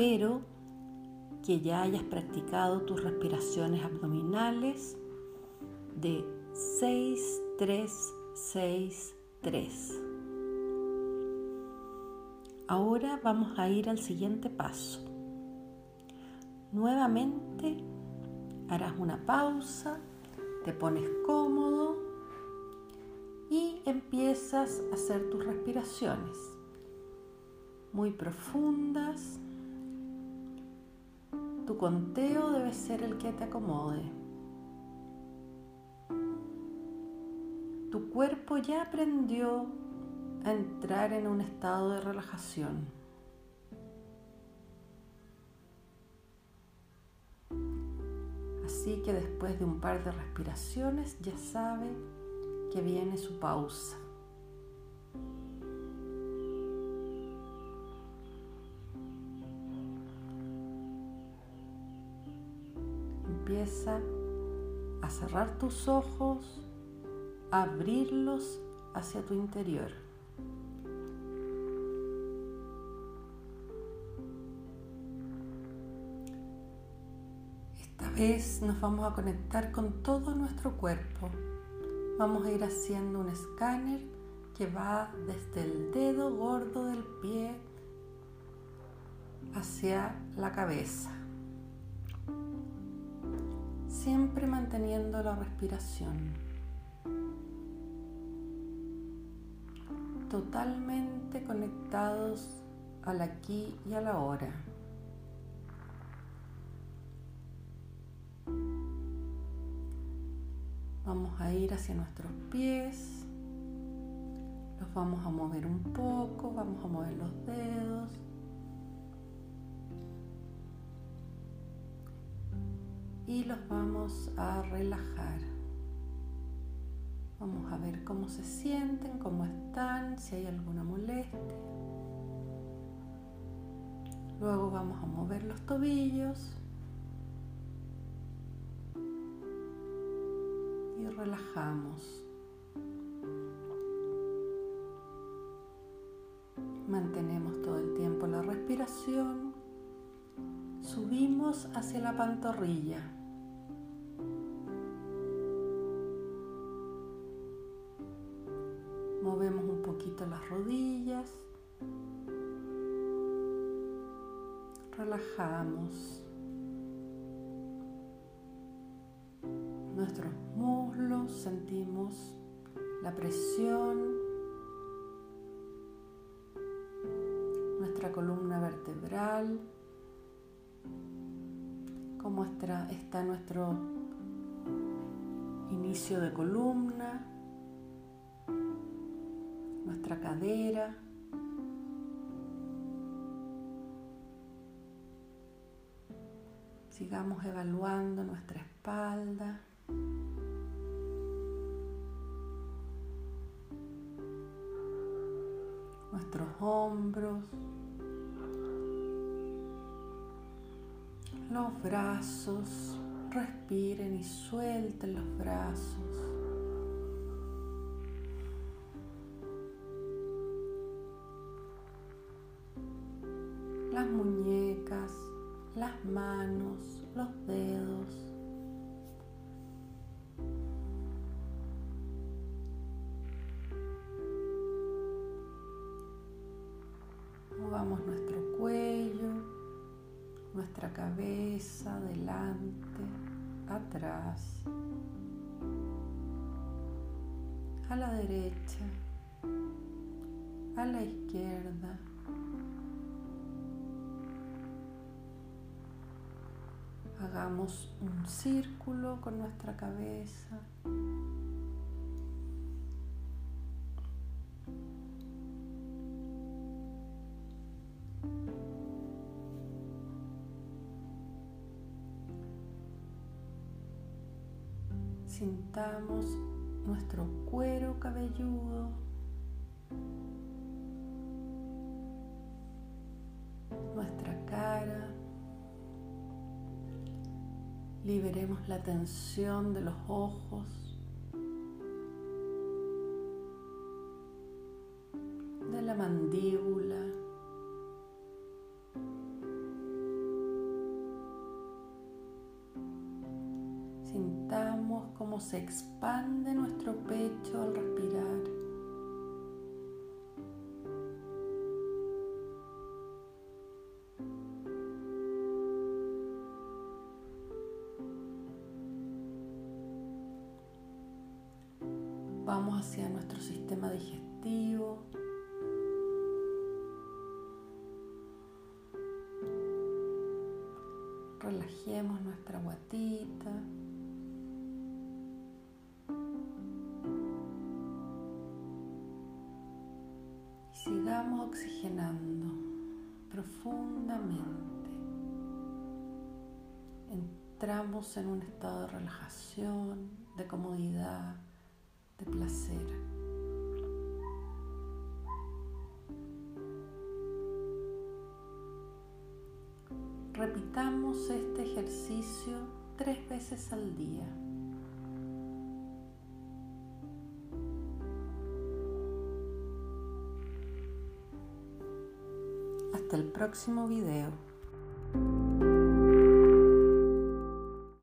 Espero que ya hayas practicado tus respiraciones abdominales de 6, 3, 6, 3. Ahora vamos a ir al siguiente paso. Nuevamente harás una pausa, te pones cómodo y empiezas a hacer tus respiraciones muy profundas. Tu conteo debe ser el que te acomode. Tu cuerpo ya aprendió a entrar en un estado de relajación. Así que después de un par de respiraciones ya sabe que viene su pausa. A cerrar tus ojos, a abrirlos hacia tu interior. Esta vez nos vamos a conectar con todo nuestro cuerpo vamos a ir haciendo un escáner que va desde el dedo gordo del pie hacia la cabeza. Siempre manteniendo la respiración. Totalmente conectados al aquí y a la hora. Vamos a ir hacia nuestros pies. Los vamos a mover un poco, vamos a mover los dedos. Y los vamos a relajar. Vamos a ver cómo se sienten, cómo están, si hay alguna molestia. Luego vamos a mover los tobillos. relajamos. Mantenemos todo el tiempo la respiración. Subimos hacia la pantorrilla. Movemos un poquito las rodillas. Relajamos. nuestros muslos, sentimos la presión, nuestra columna vertebral, cómo está, está nuestro inicio de columna, nuestra cadera. Sigamos evaluando nuestra espalda. nuestros hombros, los brazos, respiren y suelten los brazos. Las manos, los dedos. nuestro cuello, nuestra cabeza, adelante, atrás, a la derecha, a la izquierda. Hagamos un círculo con nuestra cabeza. Sintamos nuestro cuero cabelludo, Liberemos la tensión de los ojos, de la mandíbula. Sintamos cómo se expande nuestro pecho al respirar. Vamos hacia nuestro sistema digestivo. Relajemos nuestra guatita. Sigamos oxigenando profundamente. Entramos en un estado de relajación, de comodidad de placer. Repitamos este ejercicio tres veces al día. Hasta el próximo video.